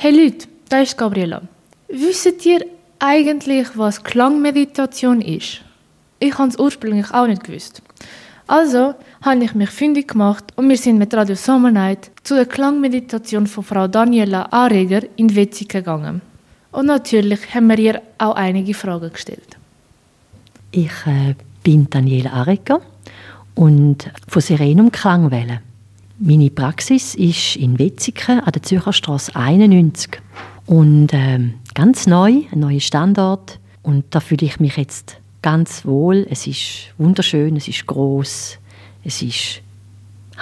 Hey Leute, da ist Gabriela. Wisst ihr eigentlich, was Klangmeditation ist? Ich habe es ursprünglich auch nicht gewusst. Also habe ich mich fündig gemacht und wir sind mit Radio Summer Night zu der Klangmeditation von Frau Daniela Anreger in Wetzig gegangen. Und natürlich haben wir ihr auch einige Fragen gestellt. Ich äh, bin Daniela Areger und von Serenum Klangwelle. Meine Praxis ist in Wetzigen an der Zürcher Straße 91. Und ähm, ganz neu, ein neuer Standort. Und da fühle ich mich jetzt ganz wohl. Es ist wunderschön, es ist groß, es ist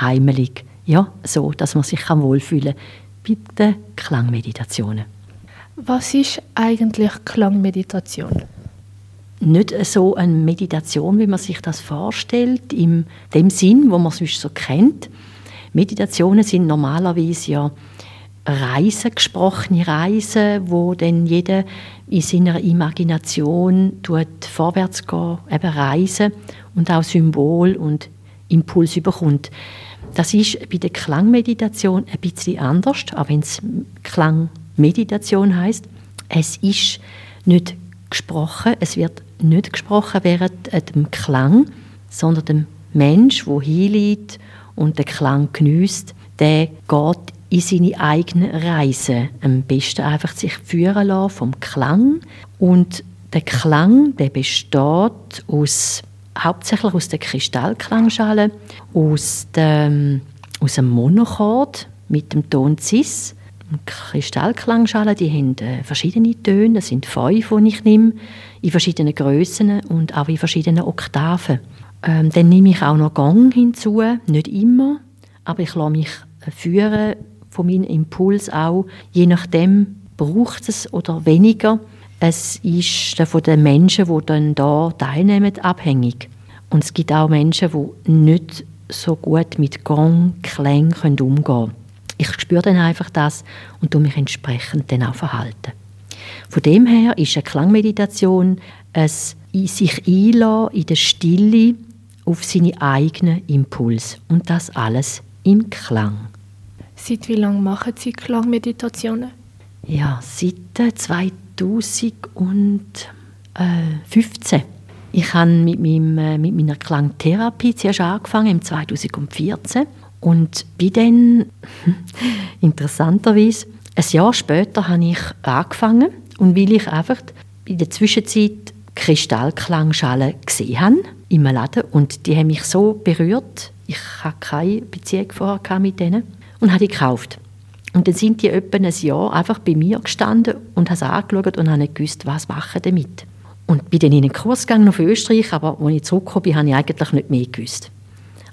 heimelig. Ja, so, dass man sich wohlfühlen kann den Klangmeditationen. Was ist eigentlich Klangmeditation? Nicht so eine Meditation, wie man sich das vorstellt, in dem Sinn, wo man es sonst so kennt, Meditationen sind normalerweise ja Reisen, gesprochene Reisen, wo dann jeder in seiner Imagination vorwärts gehen, eben reisen und auch Symbol und Impuls überkommt. Das ist bei der Klangmeditation ein bisschen anders, auch wenn es Klangmeditation heißt. Es ist nicht gesprochen, es wird nicht gesprochen während dem Klang, sondern dem Mensch, wo hinliegt und den Klang genießt, der geht in seine eigene Reise. Am besten einfach sich führen lassen vom Klang. Und der Klang, der besteht aus, hauptsächlich aus der Kristallklangschale, aus dem, aus dem Monochord mit dem Ton Cis. Kristallklangschalen, die haben äh, verschiedene Töne, das sind fünf, die ich nehme, in verschiedenen Größen und auch in verschiedenen Oktaven. Ähm, dann nehme ich auch noch Gang hinzu, nicht immer, aber ich lasse mich führen von meinem Impuls auch. Je nachdem braucht es oder weniger. Es ist von den Menschen, die dann da teilnehmen, abhängig. Und es gibt auch Menschen, die nicht so gut mit Gang, Klang umgehen können. Ich spüre dann einfach das und tue mich entsprechend dann auch verhalten. Von dem her ist eine Klangmeditation ein sich einlassen in der Stille auf seine eigenen Impuls und das alles im Klang. Seit wie lange machen Sie Klangmeditationen? Ja, seit 2015. Ich habe mit, meinem, äh, mit meiner Klangtherapie zuerst angefangen, im 2014. Und bin dann, interessanterweise, ein Jahr später habe ich angefangen. Und weil ich einfach in der Zwischenzeit Kristallklangschalen gesehen habe, im Laden und die haben mich so berührt. Ich hatte keine Beziehung vorher mit denen und habe die gekauft. Und dann sind die etwa ein Jahr einfach bei mir gestanden und haben angeschaut und haben nicht gewusst, was machen damit. Und bin dann in einen Kurs gegangen auf Österreich, aber als ich zurückgekommen bin, habe ich eigentlich nicht mehr gewusst.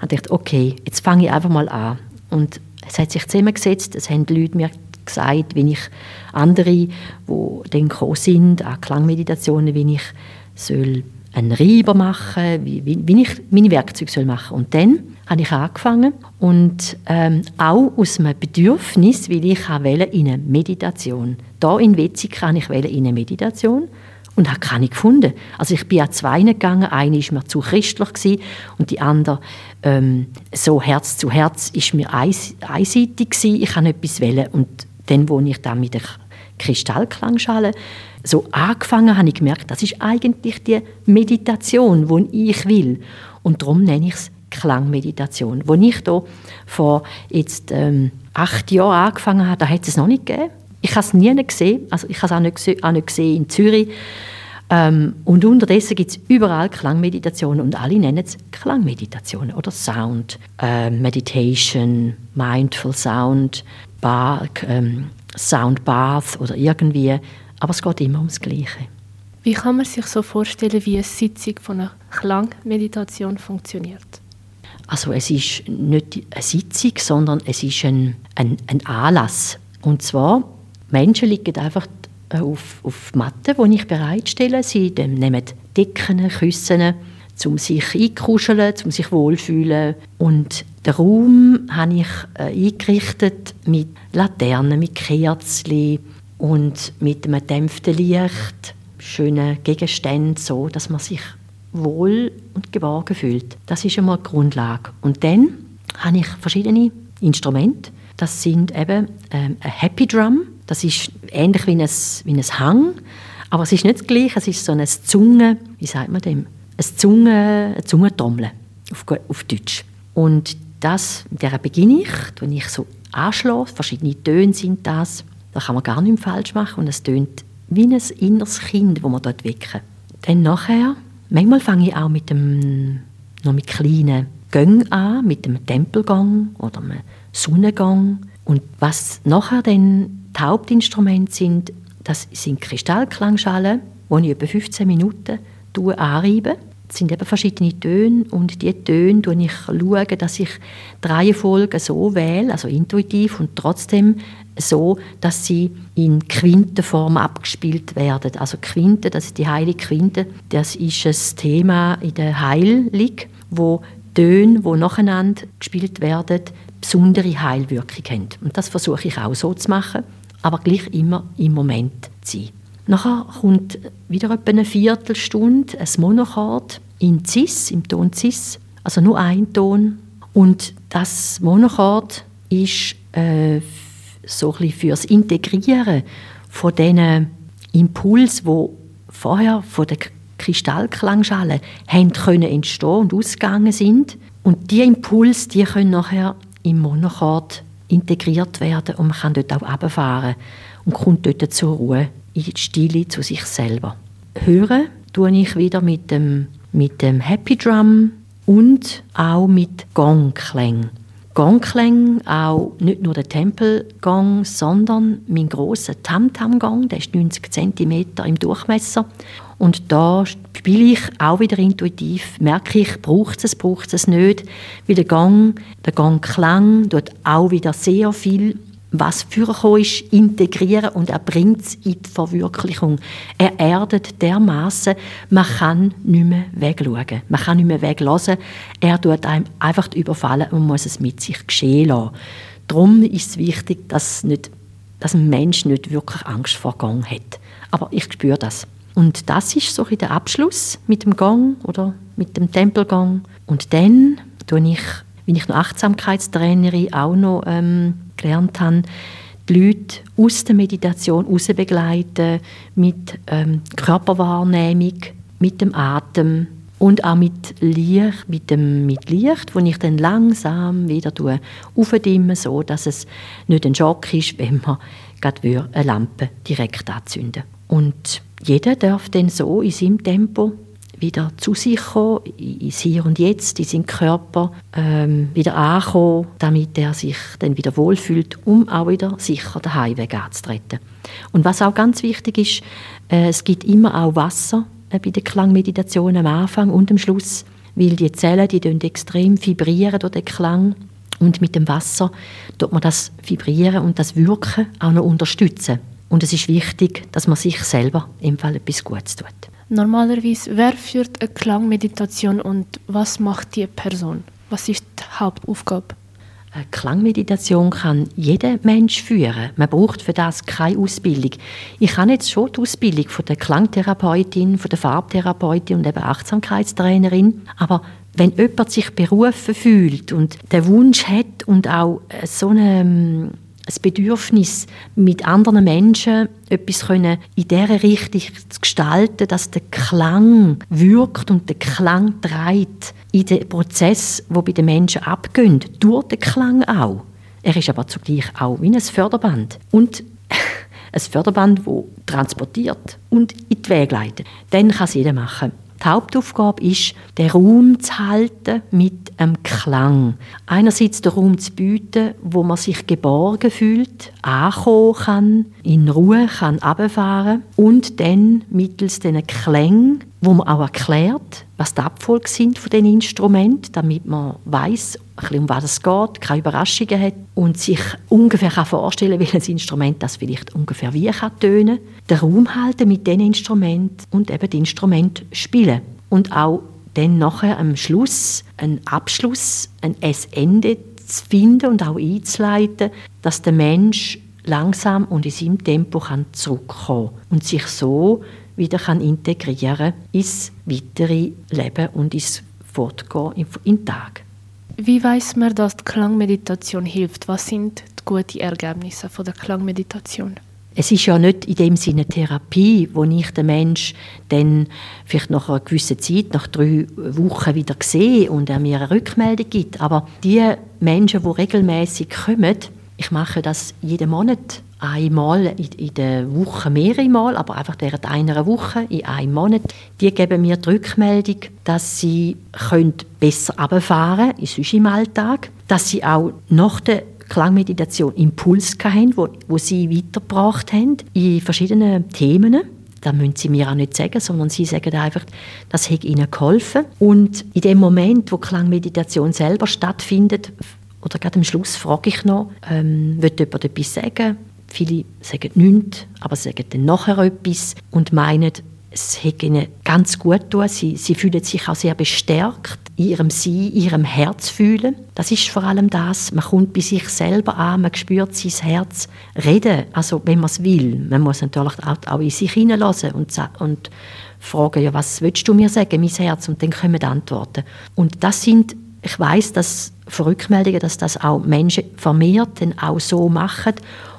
Ich dachte, okay, jetzt fange ich einfach mal an. Und es hat sich zusammengesetzt, es haben die Leute mir gesagt, wenn ich andere, die dann gekommen sind, an Klangmeditationen, wie ich soll einen Reiber machen, wie, wie, wie ich meine Werkzeuge soll machen Und dann habe ich angefangen und ähm, auch aus einem Bedürfnis, weil ich wollte in eine Meditation. Da in Wetzig kann ich in eine Meditation und habe keine gefunden. Also ich bin an zwei gegangen, eine war mir zu christlich gewesen, und die andere ähm, so Herz zu Herz ist mir eins, einseitig gewesen. Ich habe etwas wählen und dann, wo ich dann mit der Kristallklangschale so angefangen habe ich gemerkt, das ist eigentlich die Meditation, die ich will. Und darum nenne ich es Klangmeditation. Wo ich da vor jetzt ähm, acht Jahren angefangen habe, da hat es noch nicht gegeben. Ich habe es nie gesehen, also ich habe es auch nicht gesehen in Zürich. Ähm, und unterdessen gibt es überall Klangmeditationen und alle nennen es Klangmeditationen oder Sound, äh, Meditation, Mindful Sound, Bar, ähm, Sound Bath oder irgendwie aber es geht immer ums Gleiche. Wie kann man sich so vorstellen, wie eine Sitzung von einer Klangmeditation funktioniert? Also es ist nicht eine Sitzung, sondern es ist ein, ein, ein Anlass. Und zwar, Menschen liegen einfach auf, auf Matten, die ich bereitstelle. Sie nehmen Decken, Küssen, um sich einkuscheln, um sich wohlfühlen. Und den Raum habe ich äh, eingerichtet mit Laternen, mit Kerzen, und mit einem dämpften Licht, schönen Gegenständen, so dass man sich wohl und geborgen fühlt. Das ist einmal die Grundlage. Und dann habe ich verschiedene Instrumente. Das sind eben ähm, ein Happy Drum, Das ist ähnlich wie ein, wie ein Hang, aber es ist nicht das Gleiche. Es ist so eine Zunge, wie sagt man dem? Eine Zunge, eine Zungentrommel auf, auf Deutsch. Und das, der beginne ich, wenn ich so anschlafe, verschiedene Töne sind das, da kann man gar nichts falsch machen und es tönt wie ein inneres Kind, das man dort wecken. Dann nachher, manchmal fange ich auch mit dem, noch mit kleinen Gängen an, mit dem Tempelgang oder einem Sonnengang. Und was nachher dann die Hauptinstrumente sind, das sind Kristallklangschalen, die ich etwa 15 Minuten anreibe. Es sind eben verschiedene Töne und diese Töne schaue ich, dass ich die Reihenfolge so wähle, also intuitiv und trotzdem so, dass sie in Quintenform abgespielt werden. Also Quinte, das ist die heilige Quinte, das ist ein Thema in der Heilung, wo Töne, die nacheinander gespielt werden, besondere Heilwirkung haben. Und das versuche ich auch so zu machen, aber gleich immer im Moment zu sein. Nachher kommt wieder etwa eine Viertelstunde ein Monochord in Cis, im Ton Cis, also nur ein Ton. Und das Monochord ist äh, so ein für das Integrieren von diesen Impuls, wo vorher von der Kristallklangschale können entstehen und ausgegangen sind. Und die Impulse, die können nachher im Monochord integriert werden und man kann dort auch runterfahren und kommt dort zur Ruhe, in die Stille zu sich selber. Hören tue ich wieder mit dem, mit dem Happy Drum und auch mit Gongklängen. Gongklänge, auch nicht nur der Tempelgang, sondern mein grosser Tam-Tam-Gang, der ist 90 cm im Durchmesser. Und da spiele ich auch wieder intuitiv, merke ich, braucht es, braucht es nicht. Wie der Gang, der Gangklang tut auch wieder sehr viel was vorgekommen ist, integrieren und er bringt es in die Verwirklichung. Er erdet dermaßen, man kann nicht mehr wegschauen. Man kann nicht mehr weglassen. Er tut einem einfach überfallen und muss es mit sich geschehen lassen. Darum ist es wichtig, dass, nicht, dass ein Mensch nicht wirklich Angst vor Gang hat. Aber ich spüre das. Und das ist so der Abschluss mit dem Gang oder mit dem Tempelgang. Und dann tue ich, wenn ich noch Achtsamkeitstrainerin auch noch ähm, gelernt habe, die Leute aus der Meditation heraus begleiten, mit ähm, Körperwahrnehmung, mit dem Atem und auch mit Licht, mit dem mit Licht, wo ich dann langsam wieder aufdimmen, so dass es nicht ein Schock ist, wenn man gerade eine Lampe direkt anzünden. Und jeder darf dann so in seinem Tempo wieder zu sich kommen, ins Hier und Jetzt, in seinen Körper ähm, wieder ankommen, damit er sich dann wieder wohlfühlt, um auch wieder sicher den Heimweg anzutreten. Und was auch ganz wichtig ist, äh, es gibt immer auch Wasser äh, bei der Klangmeditation am Anfang und am Schluss, weil die Zellen, die extrem vibrieren durch den Klang und mit dem Wasser tut man das Vibrieren und das Wirken auch noch unterstützen. Und es ist wichtig, dass man sich selber im Fall etwas Gutes tut. Normalerweise, wer führt eine Klangmeditation und was macht die Person? Was ist die Hauptaufgabe? Eine Klangmeditation kann jeder Mensch führen. Man braucht für das keine Ausbildung. Ich habe jetzt schon die Ausbildung von der Klangtherapeutin, von der Farbtherapeutin und eben Achtsamkeitstrainerin. Aber wenn jemand sich berufen fühlt und den Wunsch hat und auch so eine ein Bedürfnis, mit anderen Menschen etwas in dieser Richtung zu gestalten, dass der Klang wirkt und der Klang trägt in den Prozess, wo bei den Menschen abgeht, durch den Klang auch. Er ist aber zugleich auch wie ein Förderband und ein Förderband, das transportiert und in die Wege leitet. Dann kann es jeder machen. Die Hauptaufgabe ist, den Raum zu halten mit einem Klang. Einerseits den Raum zu bieten, wo man sich geborgen fühlt, ankommen kann, in Ruhe kann runterfahren und dann mittels diesen Klängen, wo man auch erklärt, was die Abfolge sind von den Instrumenten, damit man weiß, um was es geht, keine Überraschungen hat und sich ungefähr kann vorstellen, welches Instrument das vielleicht ungefähr wie kann tönen. Den Raum halten mit den Instrumenten und eben das Instrument spielen und auch dann nachher am Schluss einen Abschluss, ein Ende zu finden und auch einzuleiten, dass der Mensch langsam und in seinem Tempo kann zurückkommen und sich so wieder kann integrieren ins weitere Leben und ins Fortgehen in den Tag. Wie weiß man, dass die Klangmeditation hilft? Was sind die guten Ergebnisse von der Klangmeditation? Es ist ja nicht in dem Sinne Therapie, wo ich den Mensch dann vielleicht nach einer gewissen Zeit, nach drei Wochen wieder sehe und er mir eine Rückmeldung gibt. Aber die Menschen, die regelmäßig kommen, ich mache das jeden Monat einmal in, der Woche mehrere Mal, aber einfach während einer Woche in einem Monat, die geben mir die Rückmeldung, dass sie können besser runterfahren können, im Alltag, dass sie auch nach der Klangmeditation Impuls hatten, wo, wo sie weitergebracht haben in verschiedenen Themen. Das müssen sie mir auch nicht sagen, sondern sie sagen einfach, das hat ihnen geholfen. Und in dem Moment, wo Klangmeditation selber stattfindet, oder gerade am Schluss frage ich noch, ähm, will jemand etwas sagen? Viele sagen nichts, aber sagen dann nachher etwas und meinen, es hat ihnen ganz gut getan. Sie, sie fühlen sich auch sehr bestärkt in ihrem Sein, in ihrem Herz fühlen. Das ist vor allem das. Man kommt bei sich selber an, man spürt sein Herz reden, also wenn man es will. Man muss natürlich auch, auch in sich hineinlassen und, und fragen, ja, was willst du mir sagen, mein Herz? Und dann kommen die Antworten. Und das sind, ich weiß, dass von Rückmeldungen, dass das auch Menschen vermehrt dann auch so machen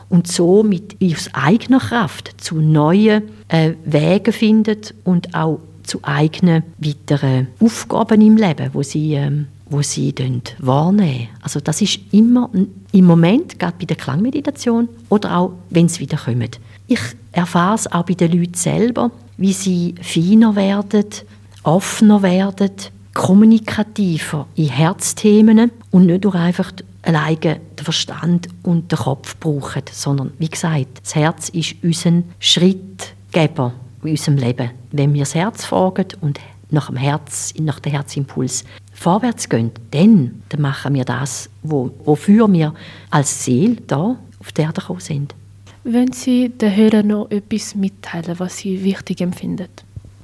und so mit aus eigener Kraft zu neuen äh, Wegen findet und auch zu eigenen weiteren Aufgaben im Leben, wo sie, ähm, wo sie wahrnehmen. Also das ist immer im Moment, gerade bei der Klangmeditation oder auch, wenn es wieder kommt. Ich erfahre es auch bei den Leuten selber, wie sie feiner werden, offener werden, kommunikativer in Herzthemen und nicht nur einfach alleine den Verstand und den Kopf brauchen, sondern wie gesagt, das Herz ist unser Schrittgeber in unserem Leben. Wenn wir das Herz fragen und nach dem Herz, nach dem Herzimpuls vorwärts gehen, dann, machen wir das, wo, wofür wir als Seele da auf der Erde gekommen sind. Wenn Sie den Hörern noch etwas mitteilen, was Sie wichtig empfinden?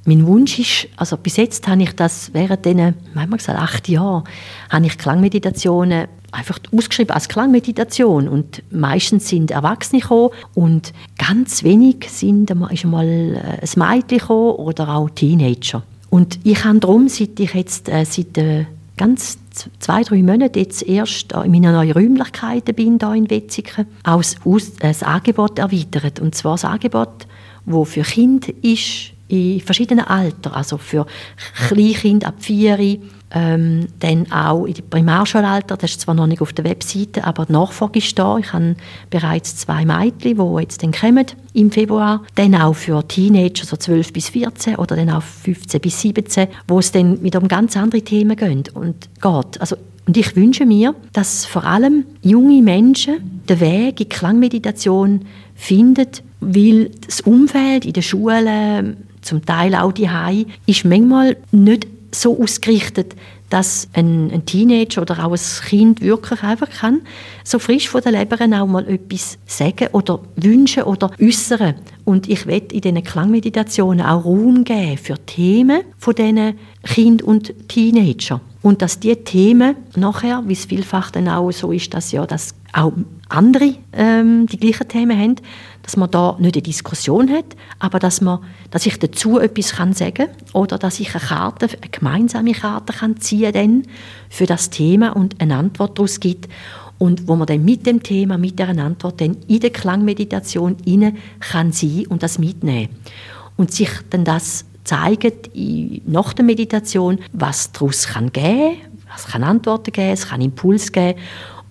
Mein Wunsch ist, also bis jetzt habe ich das während diesen, manchmal gesagt, acht Jahren, habe ich Klangmeditationen einfach ausgeschrieben als Klangmeditation und meistens sind Erwachsene gekommen und ganz wenig sind, ist mal äh, ein Mädchen gekommen oder auch Teenager. Und ich habe darum, seit ich jetzt äh, seit äh, ganz zwei, drei Monaten jetzt erst in meinen neuen Räumlichkeiten bin, hier in Wetzikon, auch das Angebot erweitert. Und zwar das Angebot, das für Kinder ist, in verschiedenen Altern, also für Kleinkinder ab vier, ähm, dann auch in die Primarschulalter, das ist zwar noch nicht auf der Webseite, aber die Nachfrage ist da. Ich habe bereits zwei Mädchen, die jetzt dann kommen im Februar. Dann auch für Teenager, so 12 bis 14 oder dann auch 15 bis 17, wo es dann wieder um ganz andere Themen geht. Und, geht. Also, und ich wünsche mir, dass vor allem junge Menschen den Weg in Klangmeditation finden, weil das Umfeld in der Schule zum Teil auch die Hai, ist manchmal nicht so ausgerichtet, dass ein, ein, Teenager oder auch ein Kind wirklich einfach kann, so frisch von der Leber auch mal etwas sagen oder wünschen oder äußern. Und ich werde in diesen Klangmeditationen auch Raum geben für Themen von diesen Kind und Teenager. Und dass diese Themen nachher, wie es vielfach dann auch so ist, dass ja das auch andere ähm, die gleichen Themen haben, dass man da nicht eine Diskussion hat, aber dass, man, dass ich dazu etwas kann sagen oder dass ich eine Karte, eine gemeinsame Karte kann ziehen kann für das Thema und eine Antwort daraus gibt und wo man dann mit dem Thema, mit der Antwort dann in der Klangmeditation inne kann sein und das mitnehmen. Und sich dann das zeigt nach der Meditation, was daraus kann geben, was kann Antworten geben, es kann Impuls geben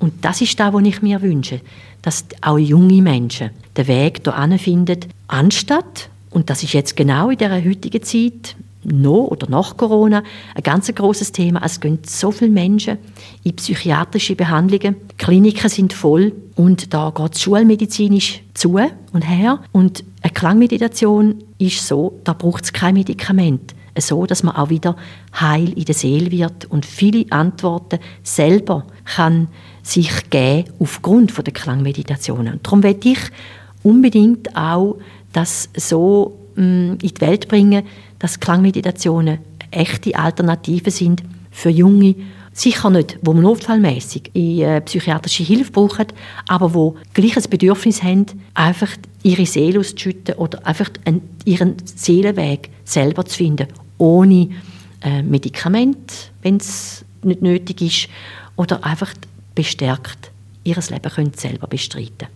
und das ist das, was ich mir wünsche, dass auch junge Menschen den Weg hierhin finden, anstatt, und das ist jetzt genau in der heutigen Zeit, noch oder nach Corona, ein ganz großes Thema. Es gehen so viele Menschen in psychiatrische Behandlungen. Kliniken sind voll und da geht schulmedizinisch zu und her. Und eine Klangmeditation ist so, da braucht es kein Medikament so, dass man auch wieder heil in der Seele wird und viele Antworten selber kann sich geben aufgrund der Klangmeditationen. Und darum werde ich unbedingt auch das so mm, in die Welt bringen, dass Klangmeditationen echte Alternativen sind für junge Sicher nicht, wo man notfallmäßig äh, psychiatrische Hilfe brauchen, aber wo gleiches Bedürfnis haben, einfach ihre Seele auszuschütten oder einfach ihren Seelenweg selber zu finden, ohne äh, Medikament, wenn es nicht nötig ist, oder einfach bestärkt ihr Leben können selber bestreiten